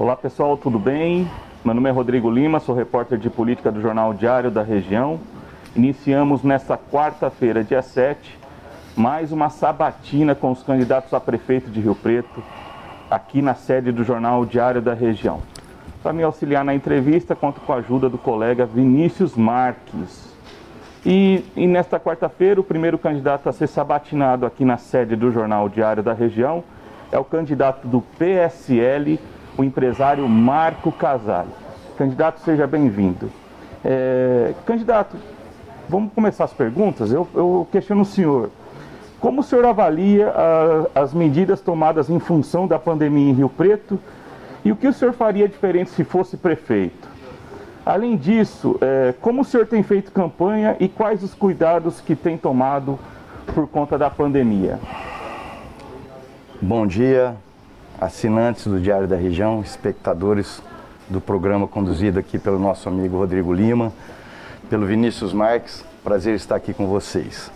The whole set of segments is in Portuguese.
Olá pessoal, tudo bem? Meu nome é Rodrigo Lima, sou repórter de política do Jornal Diário da região. Iniciamos nesta quarta-feira, dia 7, mais uma sabatina com os candidatos a prefeito de Rio Preto, aqui na sede do Jornal Diário da região. Para me auxiliar na entrevista, conto com a ajuda do colega Vinícius Marques. E, e nesta quarta-feira, o primeiro candidato a ser sabatinado aqui na sede do Jornal Diário da região é o candidato do PSL, o empresário Marco Casale. Candidato, seja bem-vindo. É, candidato, vamos começar as perguntas? Eu, eu questiono o senhor. Como o senhor avalia a, as medidas tomadas em função da pandemia em Rio Preto e o que o senhor faria diferente se fosse prefeito? Além disso, é, como o senhor tem feito campanha e quais os cuidados que tem tomado por conta da pandemia? Bom dia, assinantes do Diário da Região, espectadores do programa conduzido aqui pelo nosso amigo Rodrigo Lima, pelo Vinícius Marques. Prazer estar aqui com vocês.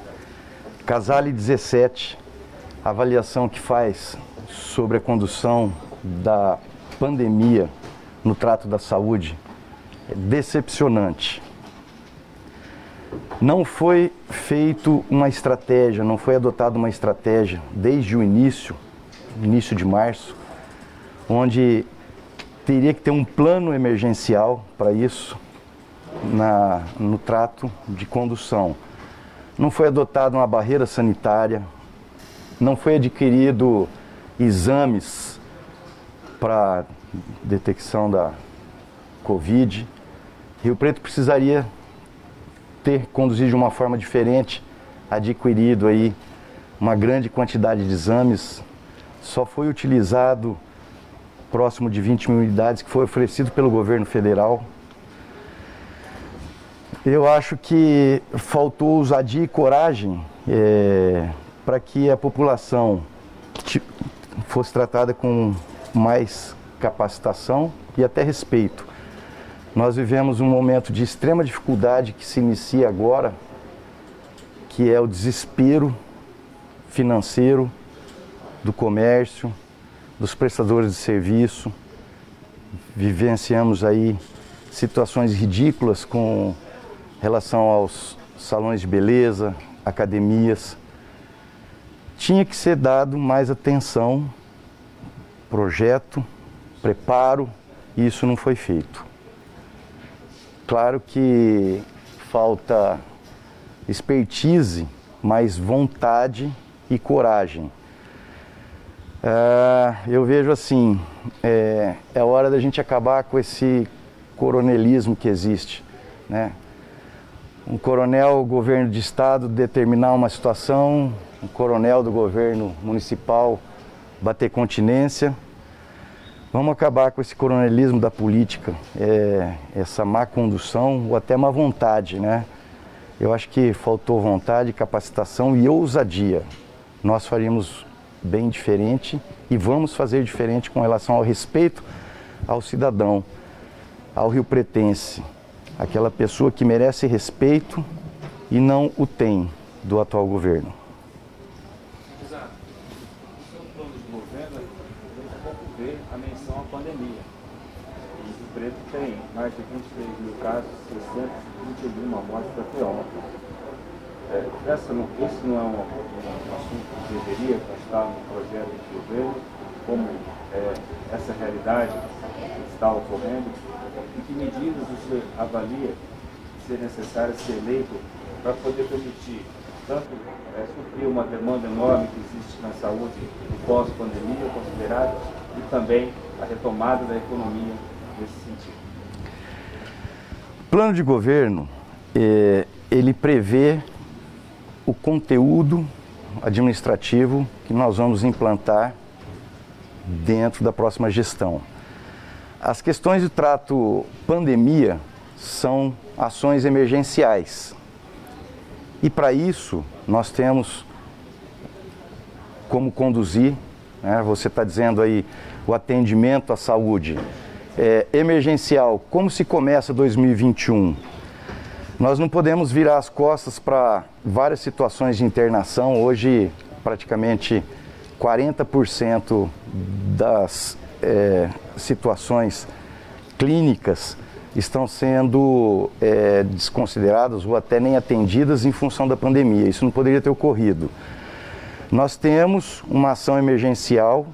Casale 17, a avaliação que faz sobre a condução da pandemia no trato da saúde é decepcionante. Não foi feito uma estratégia, não foi adotada uma estratégia desde o início, início de março, onde teria que ter um plano emergencial para isso na, no trato de condução não foi adotada uma barreira sanitária, não foi adquirido exames para detecção da Covid. Rio Preto precisaria ter conduzido de uma forma diferente, adquirido aí uma grande quantidade de exames. Só foi utilizado próximo de 20 mil unidades que foi oferecido pelo governo federal eu acho que faltou ousadia e coragem é, para que a população fosse tratada com mais capacitação e até respeito. Nós vivemos um momento de extrema dificuldade que se inicia agora, que é o desespero financeiro do comércio, dos prestadores de serviço. Vivenciamos aí situações ridículas com relação aos salões de beleza, academias. Tinha que ser dado mais atenção, projeto, preparo, e isso não foi feito. Claro que falta expertise, mas vontade e coragem. É, eu vejo assim, é, é hora da gente acabar com esse coronelismo que existe, né? um coronel governo de estado determinar uma situação, um coronel do governo municipal bater continência. Vamos acabar com esse coronelismo da política, é, essa má condução ou até má vontade, né? Eu acho que faltou vontade, capacitação e ousadia. Nós faríamos bem diferente e vamos fazer diferente com relação ao respeito ao cidadão, ao rio pretense aquela pessoa que merece respeito e não o tem do atual governo. Exato. O seu plano de governo, pouco vê a menção à pandemia. O Preto tem mais de 23 mil casos, 621 mortes até ontem. É, essa não, esse não é um, um, assunto que deveria constar no projeto de governo, como é, essa realidade está ocorrendo e que medidas o senhor avalia ser necessário ser eleito para poder permitir tanto é, suprir uma demanda enorme que existe na saúde pós-pandemia considerada e também a retomada da economia nesse sentido. O plano de governo, é, ele prevê o conteúdo administrativo que nós vamos implantar dentro da próxima gestão. As questões de trato pandemia são ações emergenciais. E para isso, nós temos como conduzir, né? você está dizendo aí, o atendimento à saúde é, emergencial. Como se começa 2021? Nós não podemos virar as costas para várias situações de internação. Hoje, praticamente 40% das é, situações clínicas estão sendo é, desconsideradas ou até nem atendidas em função da pandemia. Isso não poderia ter ocorrido. Nós temos uma ação emergencial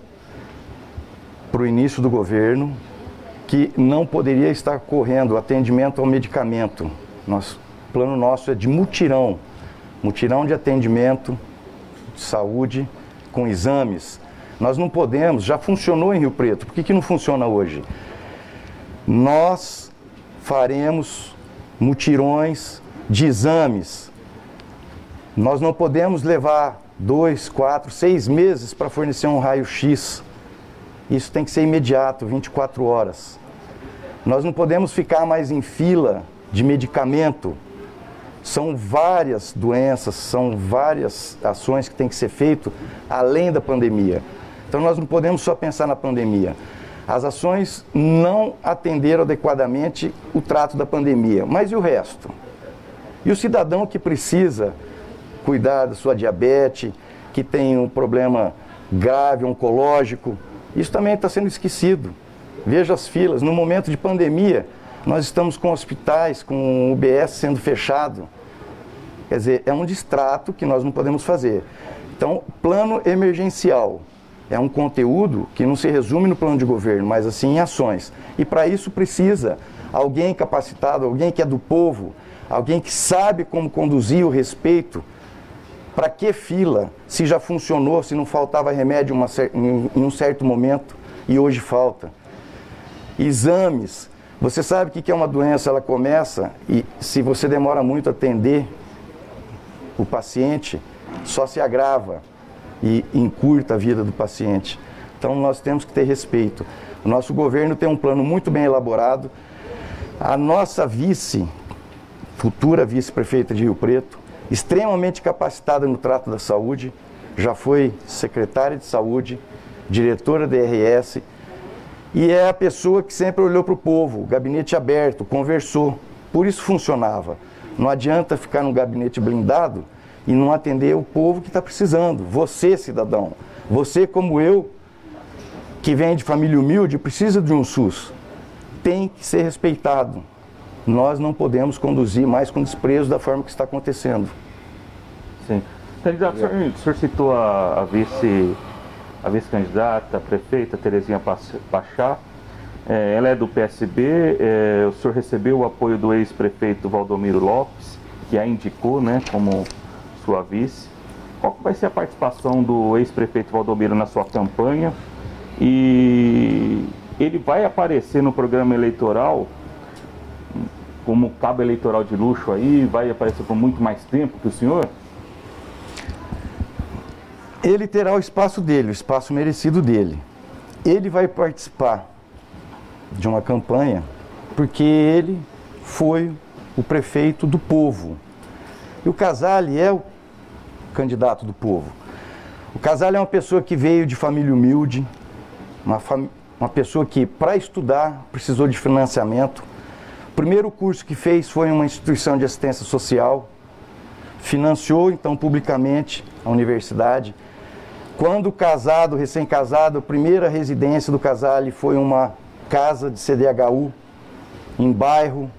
para o início do governo que não poderia estar correndo atendimento ao medicamento. Nosso plano nosso é de mutirão, mutirão de atendimento de saúde com exames. Nós não podemos, já funcionou em Rio Preto, por que, que não funciona hoje? Nós faremos mutirões de exames. Nós não podemos levar dois, quatro, seis meses para fornecer um raio-x. Isso tem que ser imediato, 24 horas. Nós não podemos ficar mais em fila de medicamento. São várias doenças, são várias ações que têm que ser feitas além da pandemia. Então nós não podemos só pensar na pandemia. As ações não atenderam adequadamente o trato da pandemia, mas e o resto? E o cidadão que precisa cuidar da sua diabetes, que tem um problema grave, oncológico, isso também está sendo esquecido. Veja as filas. No momento de pandemia, nós estamos com hospitais, com UBS sendo fechado. Quer dizer, é um distrato que nós não podemos fazer. Então, plano emergencial é um conteúdo que não se resume no plano de governo, mas assim em ações. E para isso precisa alguém capacitado, alguém que é do povo, alguém que sabe como conduzir o respeito. Para que fila? Se já funcionou, se não faltava remédio uma, em um certo momento e hoje falta. Exames. Você sabe que, que é uma doença, ela começa e se você demora muito a atender o paciente, só se agrava e encurta a vida do paciente. Então nós temos que ter respeito. O nosso governo tem um plano muito bem elaborado. A nossa vice, futura vice-prefeita de Rio Preto, extremamente capacitada no trato da saúde, já foi secretária de saúde, diretora da RS, e é a pessoa que sempre olhou para o povo, gabinete aberto, conversou. Por isso funcionava. Não adianta ficar num gabinete blindado e não atender o povo que está precisando. Você, cidadão, você como eu, que vem de família humilde, precisa de um SUS. Tem que ser respeitado. Nós não podemos conduzir mais com desprezo da forma que está acontecendo. Sim. Candidato, o senhor, o senhor citou a, a vice a vice-candidata, a prefeita Terezinha Pachá. É, ela é do PSB, é, o senhor recebeu o apoio do ex-prefeito Valdomiro Lopes, que a indicou né, como sua vice. Qual vai ser a participação do ex-prefeito Valdomiro na sua campanha? E ele vai aparecer no programa eleitoral como cabo eleitoral de luxo aí? Vai aparecer por muito mais tempo que o senhor? Ele terá o espaço dele, o espaço merecido dele. Ele vai participar de uma campanha porque ele foi o prefeito do povo. E o Casale é o candidato do povo. O Casale é uma pessoa que veio de família humilde, uma, fam... uma pessoa que, para estudar, precisou de financiamento. O primeiro curso que fez foi em uma instituição de assistência social, financiou então publicamente a universidade quando casado, recém-casado, a primeira residência do casal foi uma casa de CDHU em bairro.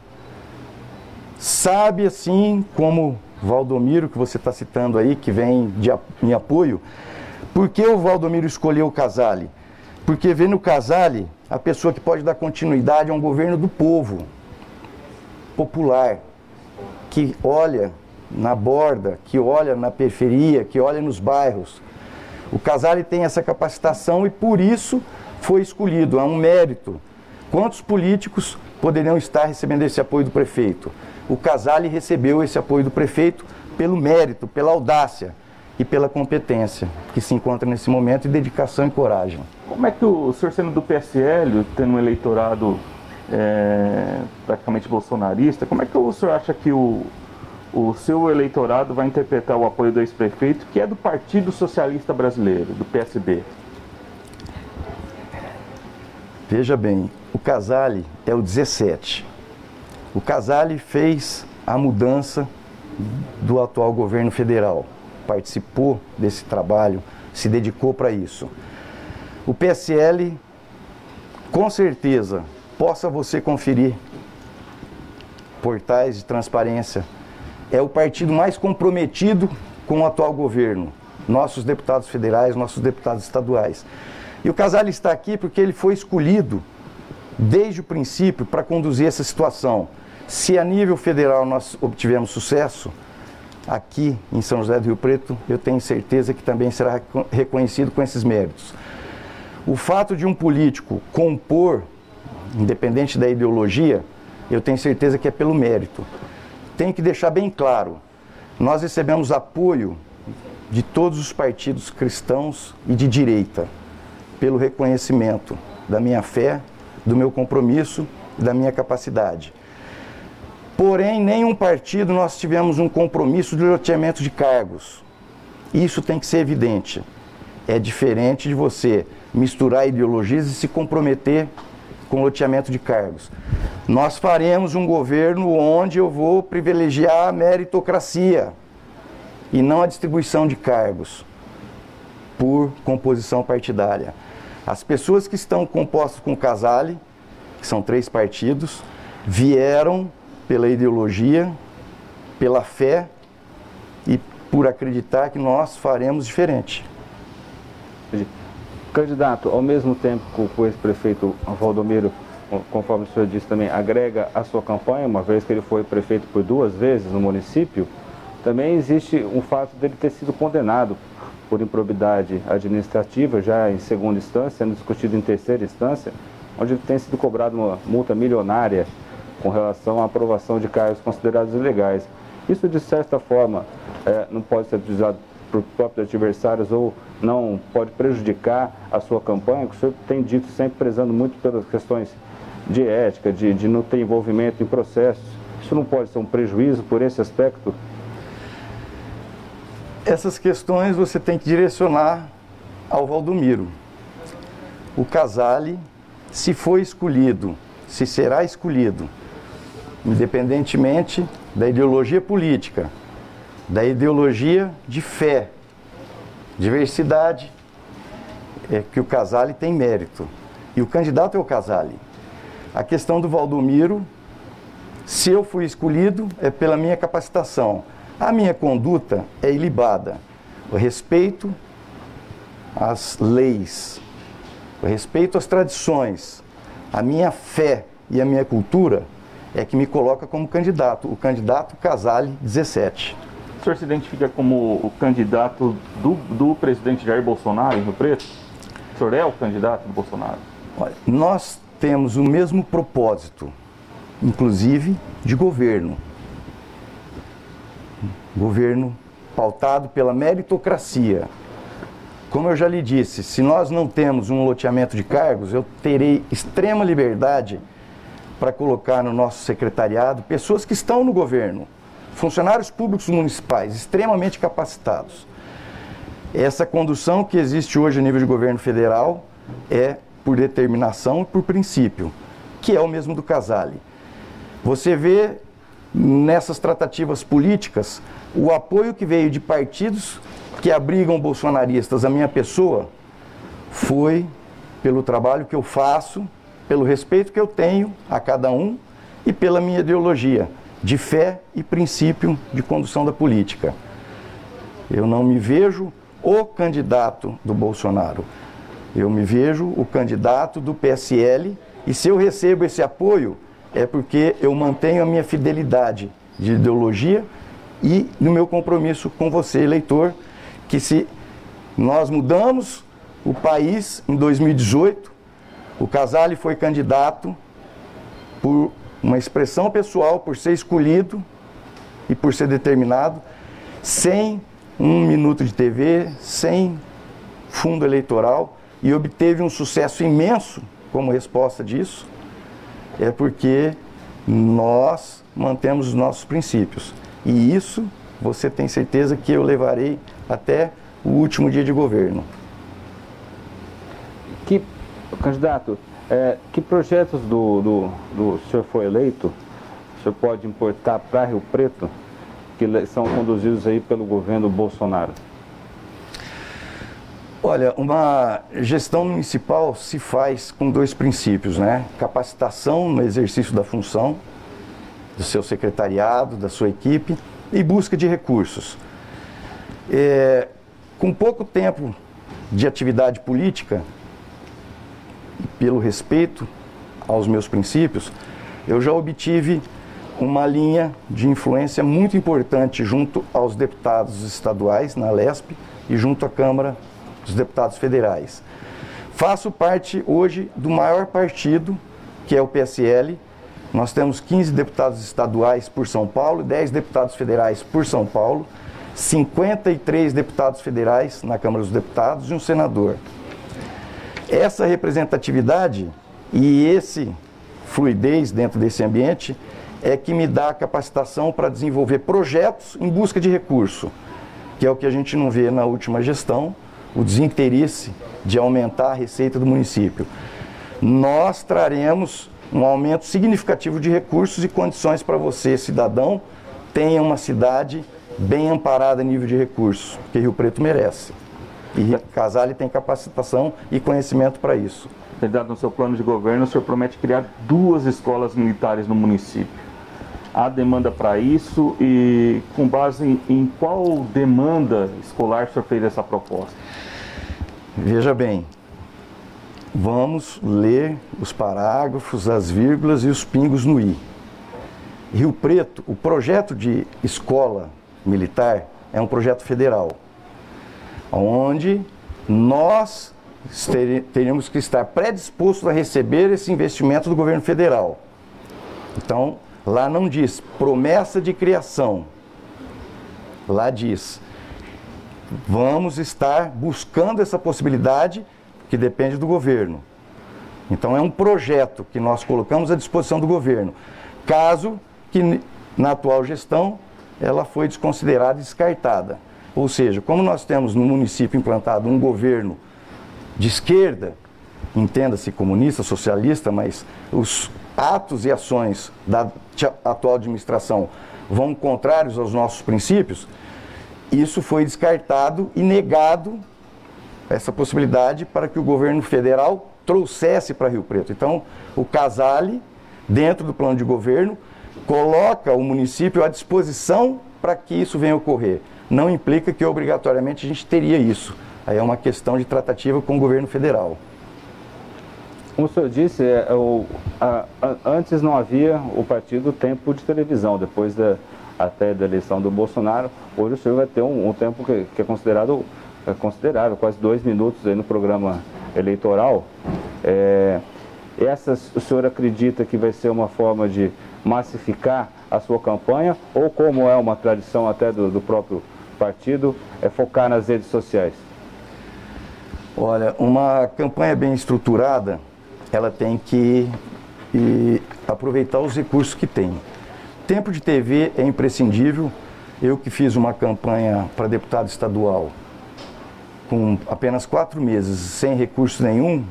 Sabe assim como Valdomiro, que você está citando aí, que vem de, em apoio, por que o Valdomiro escolheu o Casale? Porque vê no Casale a pessoa que pode dar continuidade a um governo do povo, popular, que olha na borda, que olha na periferia, que olha nos bairros o Casale tem essa capacitação e por isso foi escolhido, é um mérito. Quantos políticos poderiam estar recebendo esse apoio do prefeito? O Casale recebeu esse apoio do prefeito pelo mérito, pela audácia e pela competência que se encontra nesse momento e dedicação e coragem. Como é que o senhor sendo do PSL, tendo um eleitorado é, praticamente bolsonarista, como é que o senhor acha que o, o seu eleitorado vai interpretar o apoio do ex-prefeito, que é do Partido Socialista Brasileiro, do PSB? Veja bem, o Casale é o 17. O Casale fez a mudança do atual governo federal, participou desse trabalho, se dedicou para isso. O PSL Com certeza, possa você conferir portais de transparência. É o partido mais comprometido com o atual governo, nossos deputados federais, nossos deputados estaduais. E o Casale está aqui porque ele foi escolhido desde o princípio para conduzir essa situação. Se a nível federal nós obtivemos sucesso, aqui em São José do Rio Preto, eu tenho certeza que também será reconhecido com esses méritos. O fato de um político compor, independente da ideologia, eu tenho certeza que é pelo mérito. Tenho que deixar bem claro: nós recebemos apoio de todos os partidos cristãos e de direita, pelo reconhecimento da minha fé, do meu compromisso da minha capacidade. Porém, nenhum partido nós tivemos um compromisso de loteamento de cargos. Isso tem que ser evidente. É diferente de você misturar ideologias e se comprometer com loteamento de cargos. Nós faremos um governo onde eu vou privilegiar a meritocracia e não a distribuição de cargos por composição partidária. As pessoas que estão compostas com o Casale, que são três partidos, vieram pela ideologia, pela fé e por acreditar que nós faremos diferente. Candidato, ao mesmo tempo que o ex-prefeito Valdomiro, conforme o senhor disse também, agrega a sua campanha, uma vez que ele foi prefeito por duas vezes no município, também existe um fato dele ter sido condenado por improbidade administrativa, já em segunda instância, sendo discutido em terceira instância, onde tem sido cobrado uma multa milionária com relação à aprovação de cargos considerados ilegais. Isso, de certa forma, é, não pode ser utilizado por próprios adversários ou não pode prejudicar a sua campanha, que o senhor tem dito sempre prezando muito pelas questões de ética, de, de não ter envolvimento em processos. Isso não pode ser um prejuízo por esse aspecto? Essas questões você tem que direcionar ao Valdomiro. O Casale, se foi escolhido, se será escolhido, independentemente da ideologia política, da ideologia de fé, diversidade, é que o Casale tem mérito. E o candidato é o Casale. A questão do Valdomiro, se eu fui escolhido, é pela minha capacitação. A minha conduta é ilibada. O respeito às leis, o respeito às tradições, a minha fé e a minha cultura é que me coloca como candidato, o candidato Casale 17. O senhor se identifica como o candidato do, do presidente Jair Bolsonaro em Rio Preto? O senhor é o candidato do Bolsonaro? Olha, nós temos o mesmo propósito, inclusive de governo governo pautado pela meritocracia. Como eu já lhe disse, se nós não temos um loteamento de cargos, eu terei extrema liberdade para colocar no nosso secretariado pessoas que estão no governo, funcionários públicos municipais extremamente capacitados. Essa condução que existe hoje a nível de governo federal é por determinação e por princípio, que é o mesmo do Casale. Você vê nessas tratativas políticas o apoio que veio de partidos que abrigam bolsonaristas à minha pessoa foi pelo trabalho que eu faço, pelo respeito que eu tenho a cada um e pela minha ideologia de fé e princípio de condução da política. Eu não me vejo o candidato do Bolsonaro. Eu me vejo o candidato do PSL e se eu recebo esse apoio é porque eu mantenho a minha fidelidade de ideologia e no meu compromisso com você, eleitor, que se nós mudamos o país em 2018, o Casale foi candidato por uma expressão pessoal, por ser escolhido e por ser determinado, sem um minuto de TV, sem fundo eleitoral, e obteve um sucesso imenso como resposta disso, é porque nós mantemos os nossos princípios. E isso você tem certeza que eu levarei até o último dia de governo. Que, candidato, é, que projetos do, do, do senhor foi eleito, o senhor pode importar para Rio Preto, que são conduzidos aí pelo governo Bolsonaro? Olha, uma gestão municipal se faz com dois princípios, né? Capacitação no exercício da função do seu secretariado, da sua equipe e busca de recursos. É, com pouco tempo de atividade política, pelo respeito aos meus princípios, eu já obtive uma linha de influência muito importante junto aos deputados estaduais na LESP e junto à Câmara dos Deputados Federais. Faço parte hoje do maior partido, que é o PSL. Nós temos 15 deputados estaduais por São Paulo, 10 deputados federais por São Paulo, 53 deputados federais na Câmara dos Deputados e um senador. Essa representatividade e esse fluidez dentro desse ambiente é que me dá a capacitação para desenvolver projetos em busca de recurso, que é o que a gente não vê na última gestão, o desinteresse de aumentar a receita do município. Nós traremos um aumento significativo de recursos e condições para você, cidadão, tenha uma cidade bem amparada em nível de recursos, que Rio Preto merece. E Casale tem capacitação e conhecimento para isso. Candidato, no seu plano de governo, o senhor promete criar duas escolas militares no município. Há demanda para isso e com base em, em qual demanda escolar o senhor fez essa proposta? Veja bem, vamos ler os parágrafos, as vírgulas e os pingos no i. Rio Preto, o projeto de escola militar é um projeto federal, onde nós teríamos que estar predispostos a receber esse investimento do governo federal. Então, lá não diz promessa de criação, lá diz vamos estar buscando essa possibilidade que depende do governo. Então é um projeto que nós colocamos à disposição do governo. Caso que na atual gestão ela foi desconsiderada e descartada. Ou seja, como nós temos no município implantado um governo de esquerda, entenda-se comunista, socialista, mas os atos e ações da atual administração vão contrários aos nossos princípios, isso foi descartado e negado essa possibilidade para que o governo federal trouxesse para Rio Preto. Então, o Casale, dentro do plano de governo, coloca o município à disposição para que isso venha ocorrer. Não implica que obrigatoriamente a gente teria isso. Aí é uma questão de tratativa com o governo federal. Como o senhor disse, é, é o, a, a, antes não havia o partido tempo de televisão, depois da, até da eleição do Bolsonaro, hoje o senhor vai ter um, um tempo que, que, é considerado é considerável, quase dois minutos aí no programa eleitoral. É, essas, o senhor acredita que vai ser uma forma de massificar a sua campanha ou como é uma tradição até do, do próprio partido, é focar nas redes sociais? Olha, uma campanha bem estruturada, ela tem que e, aproveitar os recursos que tem. Tempo de TV é imprescindível. Eu que fiz uma campanha para deputado estadual com apenas quatro meses, sem recurso nenhum,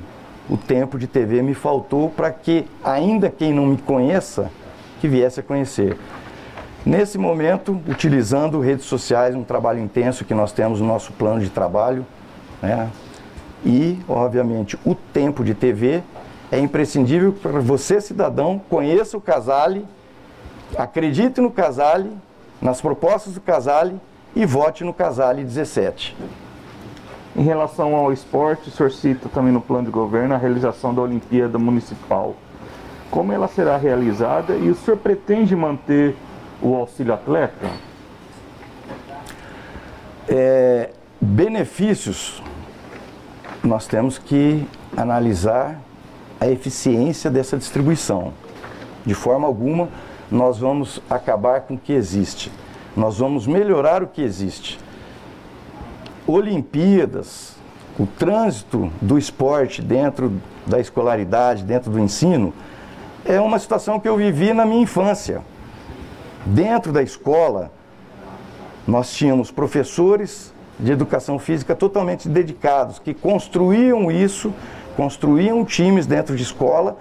o tempo de TV me faltou para que, ainda quem não me conheça, que viesse a conhecer. Nesse momento, utilizando redes sociais, um trabalho intenso que nós temos no nosso plano de trabalho, né? e, obviamente, o tempo de TV é imprescindível para você, cidadão, conheça o Casale, acredite no Casale, nas propostas do Casale e vote no Casale 17. Em relação ao esporte, o senhor cita também no plano de governo a realização da Olimpíada Municipal como ela será realizada e o senhor pretende manter o auxílio atleta? É, benefícios, nós temos que analisar a eficiência dessa distribuição. De forma alguma, nós vamos acabar com o que existe. Nós vamos melhorar o que existe. Olimpíadas, o trânsito do esporte dentro da escolaridade, dentro do ensino, é uma situação que eu vivi na minha infância. Dentro da escola, nós tínhamos professores de educação física totalmente dedicados, que construíam isso, construíam times dentro de escola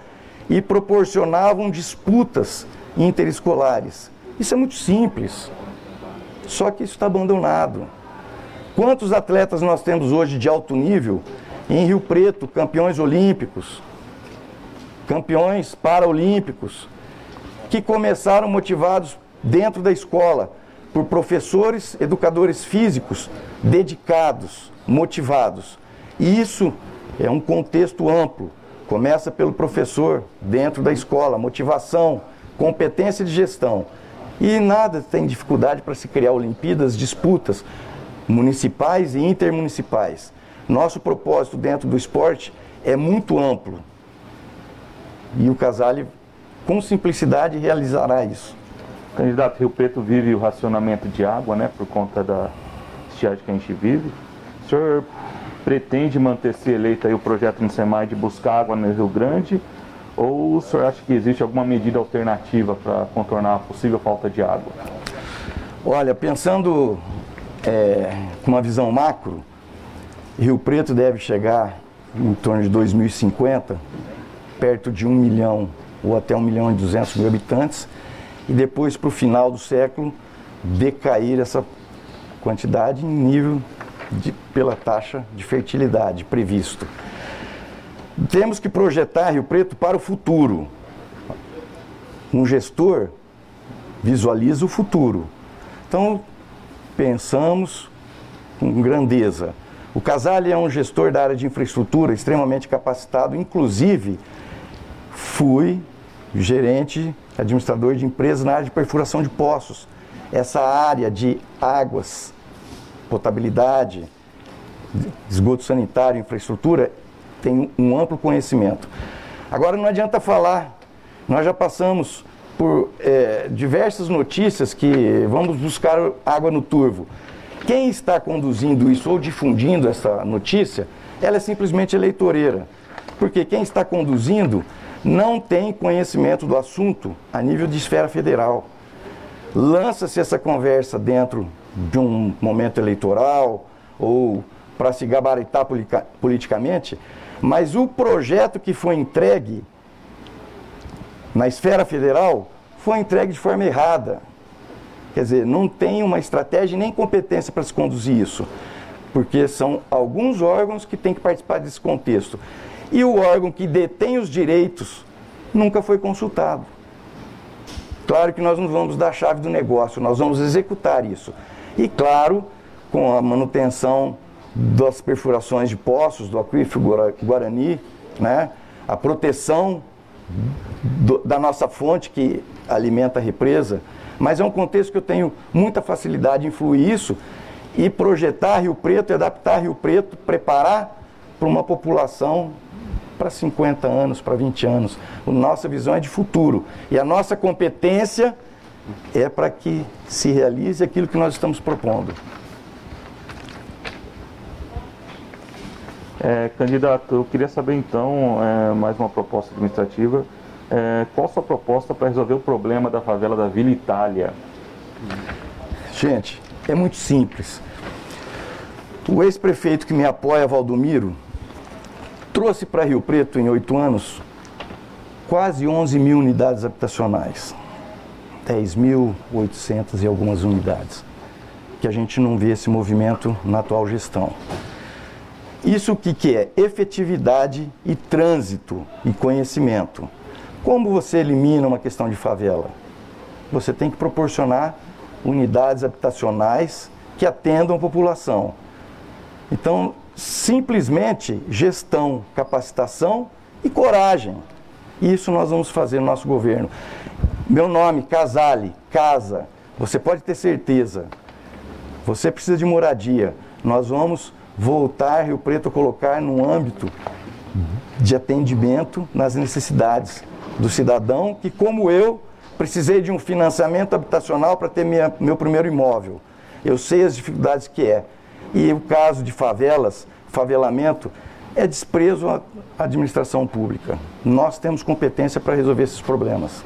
e proporcionavam disputas interescolares. Isso é muito simples, só que isso está abandonado. Quantos atletas nós temos hoje de alto nível em Rio Preto, campeões olímpicos, campeões paraolímpicos, que começaram motivados dentro da escola por professores, educadores físicos dedicados, motivados. E isso é um contexto amplo. Começa pelo professor dentro da escola, motivação, competência de gestão. E nada tem dificuldade para se criar Olimpíadas, disputas municipais e intermunicipais. Nosso propósito dentro do esporte é muito amplo. E o Casale, com simplicidade, realizará isso. Candidato Rio Preto vive o racionamento de água, né, por conta da estiagem que a gente vive. O senhor pretende manter-se eleito aí o projeto no SEMAI de buscar água no Rio Grande? Ou o senhor acha que existe alguma medida alternativa para contornar a possível falta de água? Olha, pensando é, com uma visão macro, Rio Preto deve chegar em torno de 2050, perto de um milhão ou até um milhão e duzentos mil habitantes, e depois para o final do século decair essa quantidade em nível de, pela taxa de fertilidade previsto. Temos que projetar Rio Preto para o futuro. Um gestor visualiza o futuro. Então, pensamos com grandeza. O Casale é um gestor da área de infraestrutura extremamente capacitado, inclusive fui gerente, administrador de empresas na área de perfuração de poços. Essa área de águas, potabilidade, esgoto sanitário, infraestrutura, tem um amplo conhecimento. Agora não adianta falar, nós já passamos por é, diversas notícias que vamos buscar água no turvo. Quem está conduzindo isso ou difundindo essa notícia, ela é simplesmente eleitoreira. Porque quem está conduzindo não tem conhecimento do assunto a nível de esfera federal. Lança-se essa conversa dentro de um momento eleitoral ou para se gabaritar politicamente, mas o projeto que foi entregue na esfera federal foi entregue de forma errada. Quer dizer, não tem uma estratégia nem competência para se conduzir isso, porque são alguns órgãos que têm que participar desse contexto. E o órgão que detém os direitos nunca foi consultado. Claro que nós não vamos dar a chave do negócio, nós vamos executar isso. E claro, com a manutenção das perfurações de poços do aquífero Guarani, né? a proteção do, da nossa fonte que alimenta a represa, mas é um contexto que eu tenho muita facilidade em influir isso e projetar Rio Preto, adaptar Rio Preto, preparar para uma população para 50 anos, para 20 anos. A nossa visão é de futuro. E a nossa competência é para que se realize aquilo que nós estamos propondo. É, candidato, eu queria saber então, é, mais uma proposta administrativa. É, qual a sua proposta para resolver o problema da favela da Vila Itália? Gente, é muito simples. O ex-prefeito que me apoia, Valdomiro, trouxe para Rio Preto, em oito anos, quase 11 mil unidades habitacionais. 10.800 e algumas unidades. Que a gente não vê esse movimento na atual gestão. Isso que, que é? Efetividade e trânsito e conhecimento. Como você elimina uma questão de favela? Você tem que proporcionar unidades habitacionais que atendam a população. Então, simplesmente gestão, capacitação e coragem. Isso nós vamos fazer no nosso governo. Meu nome, Casale, casa. Você pode ter certeza. Você precisa de moradia. Nós vamos voltar Rio Preto a colocar no âmbito de atendimento nas necessidades do cidadão que, como eu, precisei de um financiamento habitacional para ter minha, meu primeiro imóvel. Eu sei as dificuldades que é. E o caso de favelas, favelamento, é desprezo à administração pública. Nós temos competência para resolver esses problemas.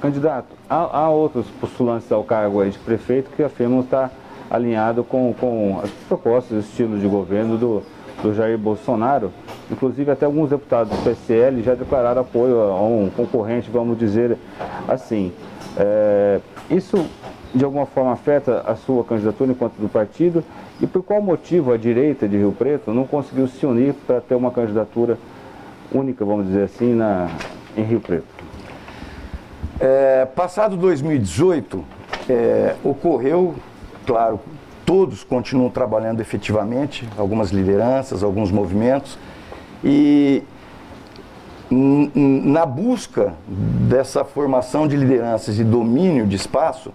Candidato, há, há outros postulantes ao cargo de prefeito que afirmam estar alinhado com, com as propostas, os estilos de governo do, do Jair Bolsonaro. Inclusive, até alguns deputados do PSL já declararam apoio a um concorrente, vamos dizer assim. É, isso de alguma forma afeta a sua candidatura enquanto do partido? E por qual motivo a direita de Rio Preto não conseguiu se unir para ter uma candidatura única, vamos dizer assim, na, em Rio Preto? É, passado 2018, é, ocorreu, claro, todos continuam trabalhando efetivamente, algumas lideranças, alguns movimentos, e na busca dessa formação de lideranças e domínio de espaço,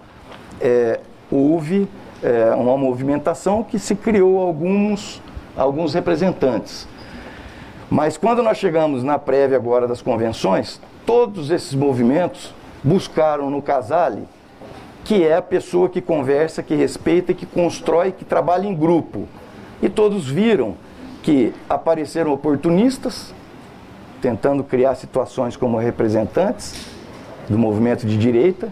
é, houve é, uma movimentação que se criou alguns, alguns representantes. Mas quando nós chegamos na prévia agora das convenções, todos esses movimentos buscaram no Casale, que é a pessoa que conversa, que respeita, que constrói, que trabalha em grupo. E todos viram que apareceram oportunistas, tentando criar situações como representantes do movimento de direita,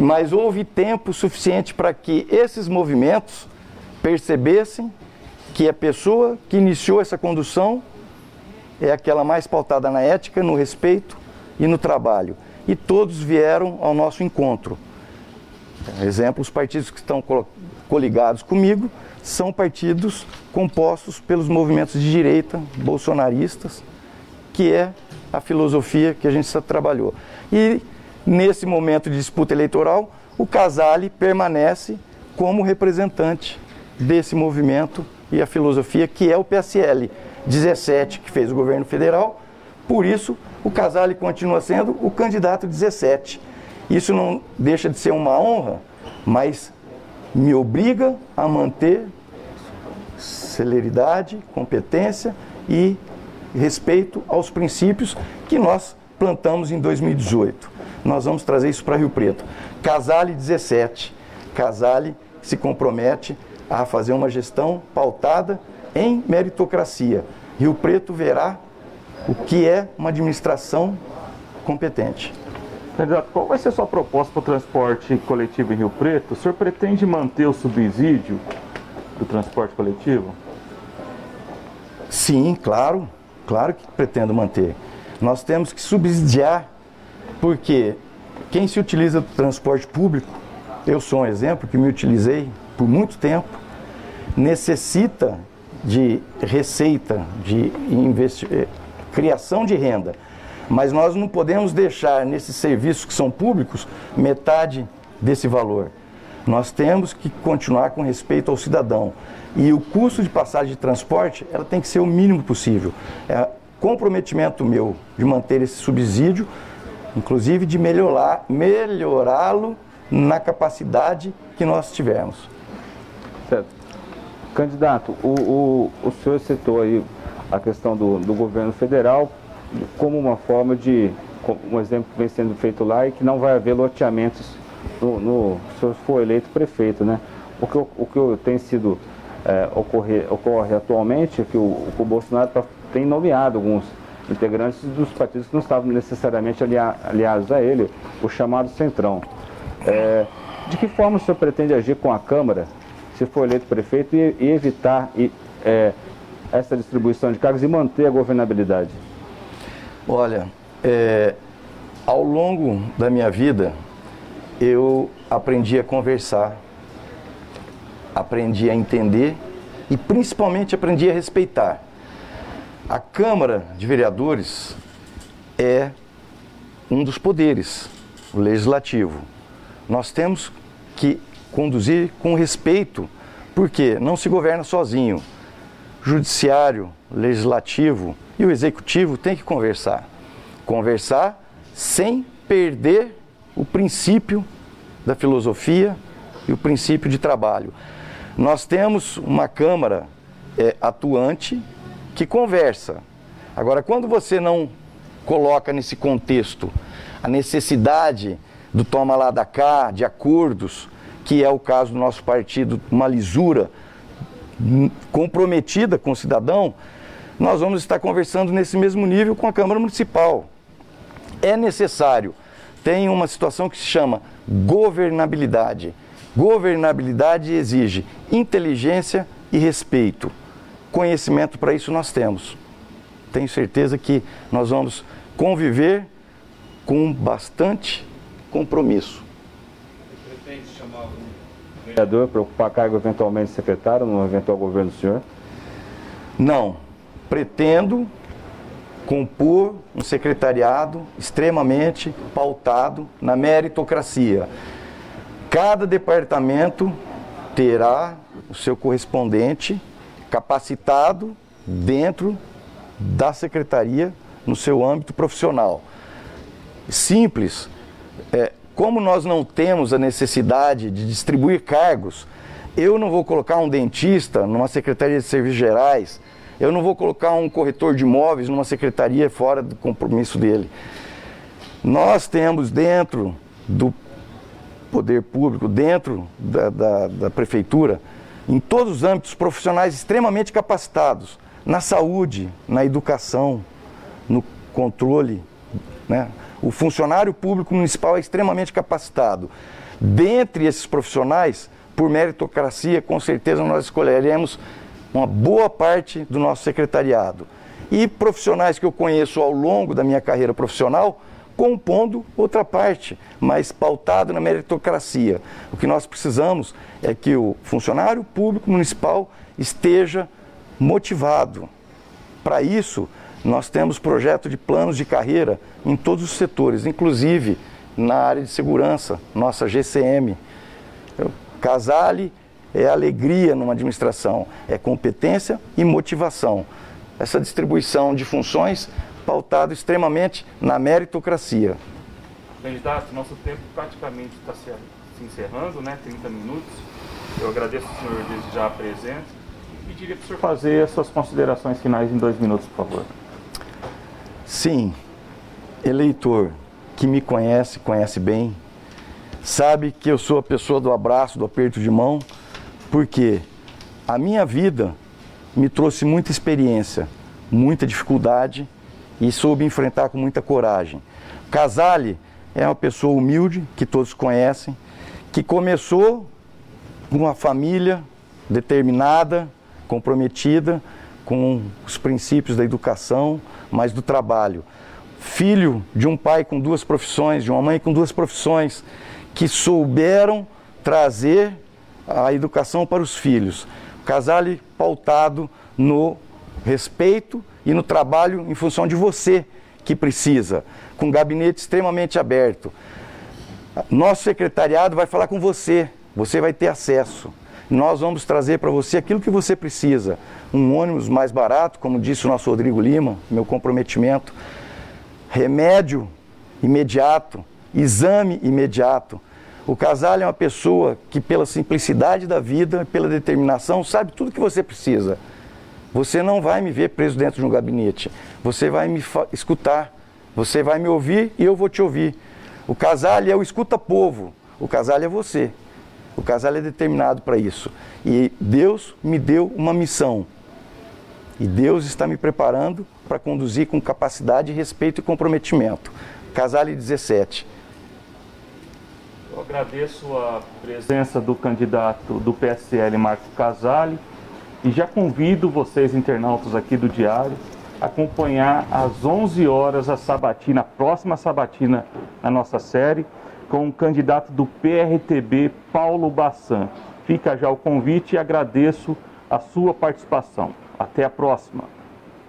mas houve tempo suficiente para que esses movimentos percebessem que a pessoa que iniciou essa condução é aquela mais pautada na ética, no respeito e no trabalho. E todos vieram ao nosso encontro. Exemplo, os partidos que estão coligados comigo são partidos compostos pelos movimentos de direita, bolsonaristas, que é a filosofia que a gente trabalhou. E nesse momento de disputa eleitoral, o Casale permanece como representante desse movimento e a filosofia que é o PSL 17 que fez o governo federal. Por isso, o Casale continua sendo o candidato 17. Isso não deixa de ser uma honra, mas me obriga a manter celeridade, competência e respeito aos princípios que nós plantamos em 2018. Nós vamos trazer isso para Rio Preto. Casale 17. Casale se compromete a fazer uma gestão pautada em meritocracia. Rio Preto verá o que é uma administração competente. Candidato, qual vai ser a sua proposta para o transporte coletivo em Rio Preto? O senhor pretende manter o subsídio do transporte coletivo? Sim, claro. Claro que pretendo manter. Nós temos que subsidiar, porque quem se utiliza do transporte público, eu sou um exemplo que me utilizei por muito tempo, necessita de receita, de eh, criação de renda. Mas nós não podemos deixar nesses serviços que são públicos metade desse valor. Nós temos que continuar com respeito ao cidadão. E o custo de passagem de transporte, ela tem que ser o mínimo possível. É comprometimento meu de manter esse subsídio, inclusive de melhorar, melhorá-lo na capacidade que nós tivermos. Certo. Candidato, o, o, o senhor citou aí a questão do, do governo federal como uma forma de, um exemplo que vem sendo feito lá e que não vai haver loteamentos no, no se eu for eleito prefeito, né? O que, o que tem sido é, ocorrer, ocorre atualmente é que o, o Bolsonaro tá, tem nomeado alguns integrantes dos partidos que não estavam necessariamente alia, aliados a ele, o chamado Centrão. É, de que forma o senhor pretende agir com a Câmara, se for eleito prefeito, e, e evitar e, é, essa distribuição de cargos e manter a governabilidade? Olha, é, ao longo da minha vida, eu aprendi a conversar aprendi a entender e principalmente aprendi a respeitar. A Câmara de Vereadores é um dos poderes, o legislativo. Nós temos que conduzir com respeito, porque não se governa sozinho. Judiciário, legislativo e o executivo têm que conversar. Conversar sem perder o princípio da filosofia e o princípio de trabalho. Nós temos uma Câmara é, atuante que conversa. Agora, quando você não coloca nesse contexto a necessidade do toma lá da cá, de acordos, que é o caso do nosso partido, uma lisura comprometida com o cidadão, nós vamos estar conversando nesse mesmo nível com a Câmara Municipal. É necessário. Tem uma situação que se chama governabilidade. Governabilidade exige inteligência e respeito. Conhecimento para isso nós temos. Tenho certeza que nós vamos conviver com bastante compromisso. Você pretende chamar o vereador para ocupar cargo eventualmente secretário no eventual governo do senhor? Não. Pretendo compor um secretariado extremamente pautado na meritocracia. Cada departamento terá o seu correspondente capacitado dentro da secretaria no seu âmbito profissional. Simples. É, como nós não temos a necessidade de distribuir cargos, eu não vou colocar um dentista numa secretaria de serviços gerais, eu não vou colocar um corretor de imóveis numa secretaria fora do compromisso dele. Nós temos dentro do poder público, dentro da, da, da prefeitura, em todos os âmbitos profissionais extremamente capacitados, na saúde, na educação, no controle. Né? O funcionário público municipal é extremamente capacitado. Dentre esses profissionais, por meritocracia, com certeza nós escolheremos uma boa parte do nosso secretariado. E profissionais que eu conheço ao longo da minha carreira profissional, compondo outra parte, mas pautado na meritocracia. O que nós precisamos é que o funcionário público municipal esteja motivado. Para isso, nós temos projeto de planos de carreira em todos os setores, inclusive na área de segurança, nossa GCM. Casale é alegria numa administração, é competência e motivação. Essa distribuição de funções pautado extremamente na meritocracia. Candidato, nosso tempo praticamente está se encerrando, né? 30 minutos. Eu agradeço ao senhor desde já a presença e pediria para o senhor fazer as suas considerações finais em dois minutos, por favor. Sim, eleitor que me conhece, conhece bem, sabe que eu sou a pessoa do abraço, do aperto de mão, porque a minha vida me trouxe muita experiência, muita dificuldade e soube enfrentar com muita coragem. Casale é uma pessoa humilde, que todos conhecem, que começou com uma família determinada, comprometida com os princípios da educação, mas do trabalho. Filho de um pai com duas profissões, de uma mãe com duas profissões, que souberam trazer a educação para os filhos. Casale pautado no respeito e no trabalho em função de você que precisa, com um gabinete extremamente aberto. Nosso secretariado vai falar com você, você vai ter acesso. Nós vamos trazer para você aquilo que você precisa. Um ônibus mais barato, como disse o nosso Rodrigo Lima, meu comprometimento. Remédio imediato, exame imediato. O casal é uma pessoa que, pela simplicidade da vida, pela determinação, sabe tudo que você precisa. Você não vai me ver preso dentro de um gabinete. Você vai me escutar. Você vai me ouvir e eu vou te ouvir. O casal é o escuta-povo. O casal é você. O casal é determinado para isso. E Deus me deu uma missão. E Deus está me preparando para conduzir com capacidade, respeito e comprometimento. Casale 17. Eu agradeço a presença do candidato do PSL, Marco Casale. E já convido vocês, internautas aqui do Diário, a acompanhar às 11 horas a sabatina, a próxima sabatina na nossa série, com o candidato do PRTB, Paulo Bassan. Fica já o convite e agradeço a sua participação. Até a próxima.